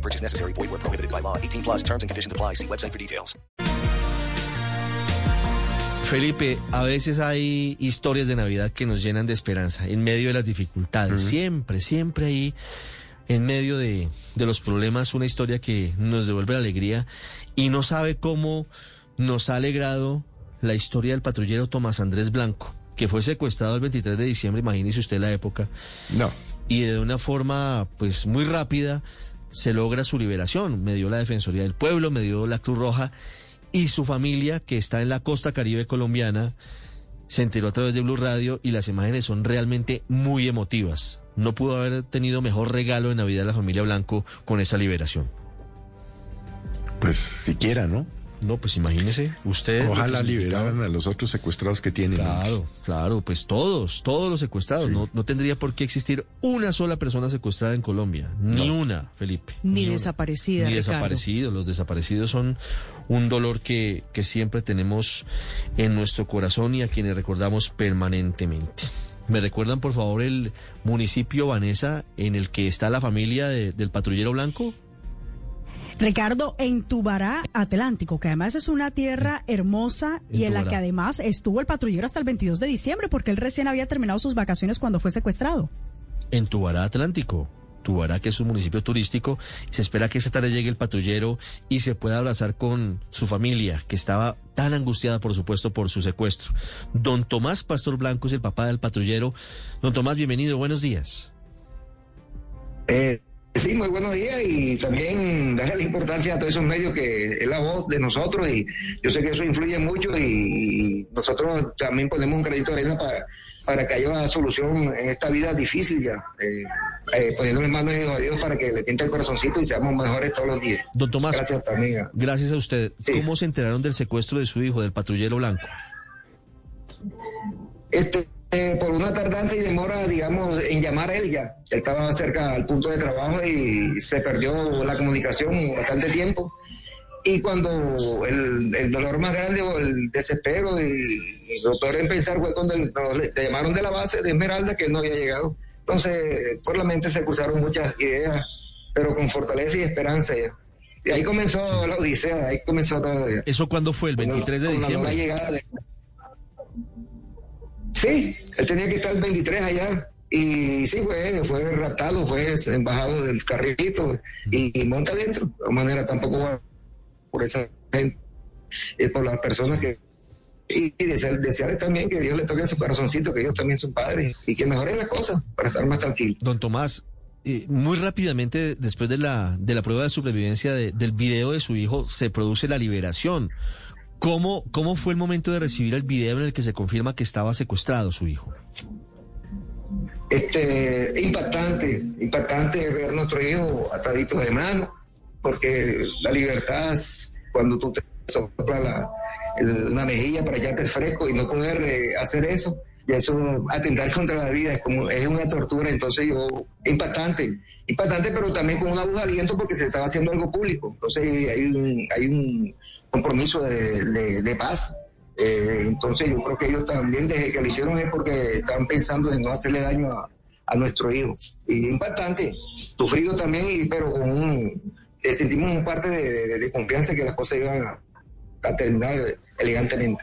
No purchase necessary. Void where prohibited by law. 18 plus terms and conditions apply. See website for details. Felipe, a veces hay historias de Navidad que nos llenan de esperanza en medio de las dificultades. Siempre, siempre hay en medio de, de los problemas una historia que nos devuelve la alegría y no sabe cómo nos ha alegrado la historia del patrullero Tomás Andrés Blanco, que fue secuestrado el 23 de diciembre, imagínese usted la época. No. y de una forma pues muy rápida se logra su liberación. Me dio la Defensoría del Pueblo, me dio la Cruz Roja y su familia que está en la costa caribe colombiana se enteró a través de Blue Radio y las imágenes son realmente muy emotivas. No pudo haber tenido mejor regalo de Navidad la familia Blanco con esa liberación. Pues siquiera, ¿no? No, pues imagínese, usted... Ojalá liberaran a los otros secuestrados que tienen. Claro, claro, pues todos, todos los secuestrados. Sí. No, no tendría por qué existir una sola persona secuestrada en Colombia. Ni No. una, Felipe. Ni una. desaparecida, Ni Ricardo. desaparecidos. Los desaparecidos son un dolor que, que siempre tenemos en nuestro corazón y a quienes recordamos permanentemente. ¿Me recuerdan, por favor, el municipio Vanessa en el que está la familia de- del patrullero blanco? Ricardo, en Tubará Atlántico, que además es una tierra hermosa En y en la que además estuvo el patrullero hasta el 22 de diciembre, porque él recién había terminado sus vacaciones cuando fue secuestrado. En Tubará Atlántico. Tubará, que es un municipio turístico, se espera que esta tarde llegue el patrullero y se pueda abrazar con su familia, que estaba tan angustiada, por supuesto, por su secuestro. Don Tomás Pastor Blanco es el papá del patrullero. Don Tomás, bienvenido, buenos días. Eh, sí, muy buenos días y también darle la importancia a todos esos medios que es la voz de nosotros y yo sé que eso influye mucho y, nosotros también ponemos un crédito de arena para, para que haya una solución en esta vida difícil ya, eh, eh, poniendo en manos de Dios para que le tiente el corazoncito y seamos mejores todos los días. Don Tomás, Gracias también. a- gracias a usted. Sí. ¿Cómo se enteraron del secuestro de su hijo, del patrullero blanco? Este, eh, por una tardanza y demora, digamos, en llamar a él ya. Estaba cerca al punto de trabajo y se perdió la comunicación bastante tiempo. Y cuando el, el dolor más grande o el desespero y, y lo peor en pensar fue cuando el- le llamaron de la base de Esmeralda que él no había llegado. Entonces, por la mente se cruzaron muchas ideas, pero con fortaleza y esperanza ya. Y ahí comenzó la odisea, ahí comenzó todo. ya. ¿Eso cuándo fue? ¿El 23 de Con la diciembre? llegada de- Sí, él tenía que estar el 23 allá. Y sí, fue, fue raptado, fue embajado del carrito y, monta adentro. De manera tampoco va por esa gente, es por las personas que. Y, y desear- desearles también que Dios le toque su corazoncito, que ellos también son padres y que mejoren las cosas para estar más tranquilos. Don Tomás, eh, muy rápidamente después de la, de la prueba de supervivencia de- del video de su hijo, se produce la liberación. ¿Cómo, ¿Cómo fue el momento de recibir el video en el que se confirma que estaba secuestrado su hijo? este, impactante, impactante ver nuestro hijo atadito de mano, porque la libertad cuando tú te sopla la, mejilla para echarte fresco y no poder eh, hacer eso, y eso atentar contra la vida es como es una tortura, entonces yo, impactante, impactante, pero también con de aliento porque se estaba haciendo algo público, entonces hay un, hay un compromiso de, de- paz. Eh, entonces yo creo que ellos también desde que lo hicieron es porque estaban pensando en no hacerle daño a, a nuestro hijo. Y impactante, sufrido también, y, pero con un, sentimos un parte de, de- confianza que las cosas iban a terminar elegantemente.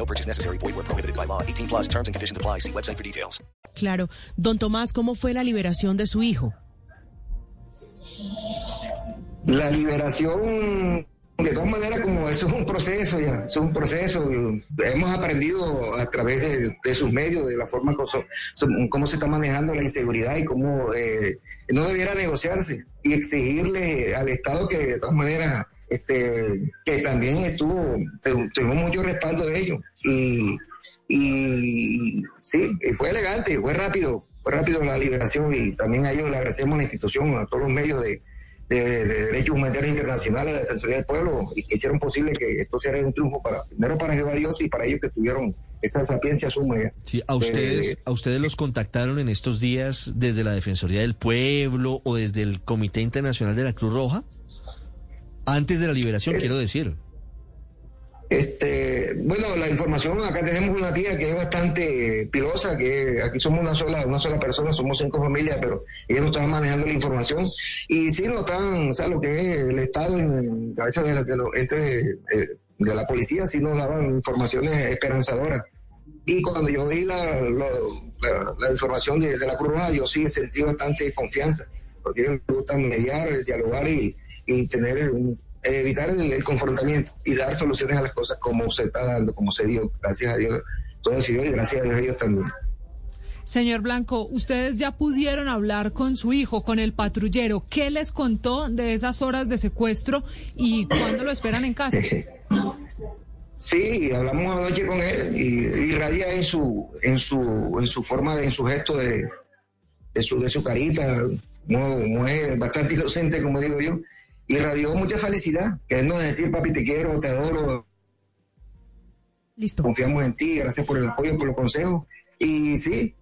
No purchase necessary. Void where prohibited by law. 18 plus terms and conditions apply. See website for details. Claro. Don Tomás, ¿cómo fue la liberación de su hijo? La liberación de todas maneras, como eso es un proceso ya, es un proceso, hemos aprendido a través de, sus medios, de la forma como, cómo se está manejando la inseguridad y cómo eh, no debiera negociarse y exigirle al Estado que de todas maneras, este, que también estuvo, tuvo mucho respaldo de ellos. Y, y sí, fue elegante, fue rápido, fue rápido la liberación y también a ellos le agradecemos a la institución, a todos los medios de de, Derechos Humanitarios Internacionales, la Defensoría del Pueblo, y que hicieron posible que esto sea un triunfo para, primero para Jehová Dios y para ellos que tuvieron esa sapiencia suma. Sí, a ustedes, a ustedes los contactaron en estos días desde la Defensoría del Pueblo o desde el Comité Internacional de la Cruz Roja, antes de la liberación, quiero decir. Este, bueno, la información, acá tenemos una tía que es bastante pilosa, que aquí somos una sola, una sola persona, somos cinco familias, pero ella nos está manejando la información. Y sí nos están, o sea, lo que es el Estado en cabeza de, la, de, de, de, la policía, sí nos daban informaciones esperanzadoras. Y cuando yo vi la, la, información de, la Cruz yo sí sentí bastante confianza, porque ellos me gustan mediar, dialogar y, y tener un evitar el, confrontamiento y dar soluciones a las cosas como se está dando, como se dio. Gracias a Dios, todo se dio y gracias a Dios ellos también. Señor Blanco, ustedes ya pudieron hablar con su hijo, con el patrullero. ¿Qué les contó de esas horas de secuestro y cuándo lo esperan en casa? Sí, hablamos anoche con él y, radia en su, en su, en su forma, de, en su gesto de, de su, de su carita, muy, bastante inocente, como digo yo irradió mucha felicidad, queriendo decir, papi, te quiero, te adoro. Listo. Confiamos en ti, gracias por el apoyo, por los consejos. Y sí,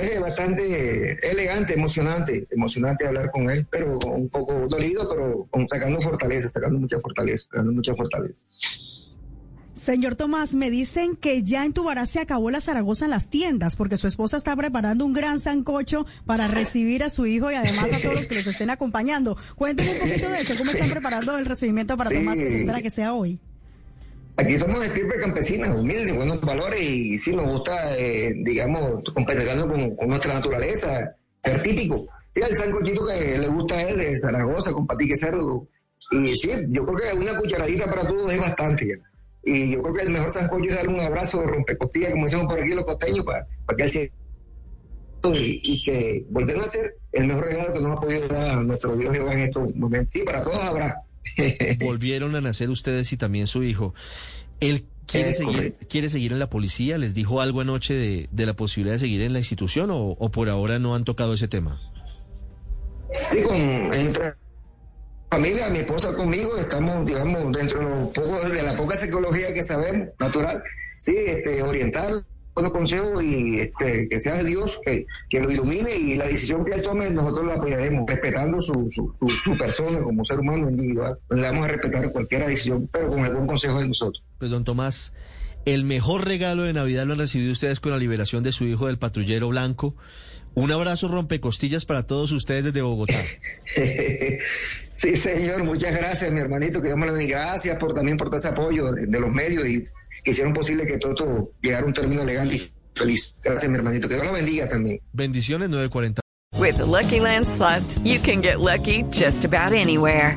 es bastante elegante, emocionante, emocionante hablar con él, pero un poco dolido, pero sacando fortaleza, sacando mucha fortaleza, sacando mucha fortaleza. Señor Tomás, me dicen que ya en Tubará se acabó la Zaragoza en las tiendas, porque su esposa está preparando un gran sancocho para recibir a su hijo y además a todos los que los estén acompañando. Cuéntenme un poquito de eso, cómo están preparando el recibimiento para Tomás, que se espera que sea hoy. Aquí somos de estirpe campesina, humilde, buenos valores y sí nos gusta, eh, digamos, compenetrando con, con, nuestra naturaleza, ser típico. Sí, el sancochito que le gusta a él de Zaragoza, con patique cerdo. Y sí, yo creo que una cucharadita para todos es bastante ya. Y yo creo que el mejor sancocho es darle un abrazo de rompecostillas, como decimos por aquí los costeños, para, para que él se... Y, y, que volver a ser el mejor regalo que nos ha podido dar nuestro Dios en estos momentos. Sí, para todos habrá. Volvieron a nacer ustedes y también su hijo. Él quiere, seguir, quiere seguir en la policía. ¿Les dijo algo anoche de, de la posibilidad de seguir en la institución o, o, por ahora no han tocado ese tema? Sí, con, entre familia, mi esposa conmigo, estamos, digamos, dentro de, la poca psicología que sabemos, natural, sí, este, orientar buenos consejos y este, que sea Dios que, que, lo ilumine y la decisión que él tome nosotros la apoyaremos, respetando su, su, su, persona como ser humano individual. Le vamos a respetar cualquier decisión, pero con el buen consejo de nosotros. Pues don Tomás, el mejor regalo de Navidad lo han recibido ustedes con la liberación de su hijo del patrullero blanco. Un abrazo rompecostillas para todos ustedes desde Bogotá. Sí, señor, muchas gracias, mi hermanito, que Dios me lo bendiga. Gracias por también por todo ese apoyo de, los medios y que hicieron posible que todo esto llegara a un término legal y feliz. Gracias, mi hermanito, que Dios lo bendiga también. Bendiciones 940. With the Lucky Land slots, you can get lucky just about anywhere.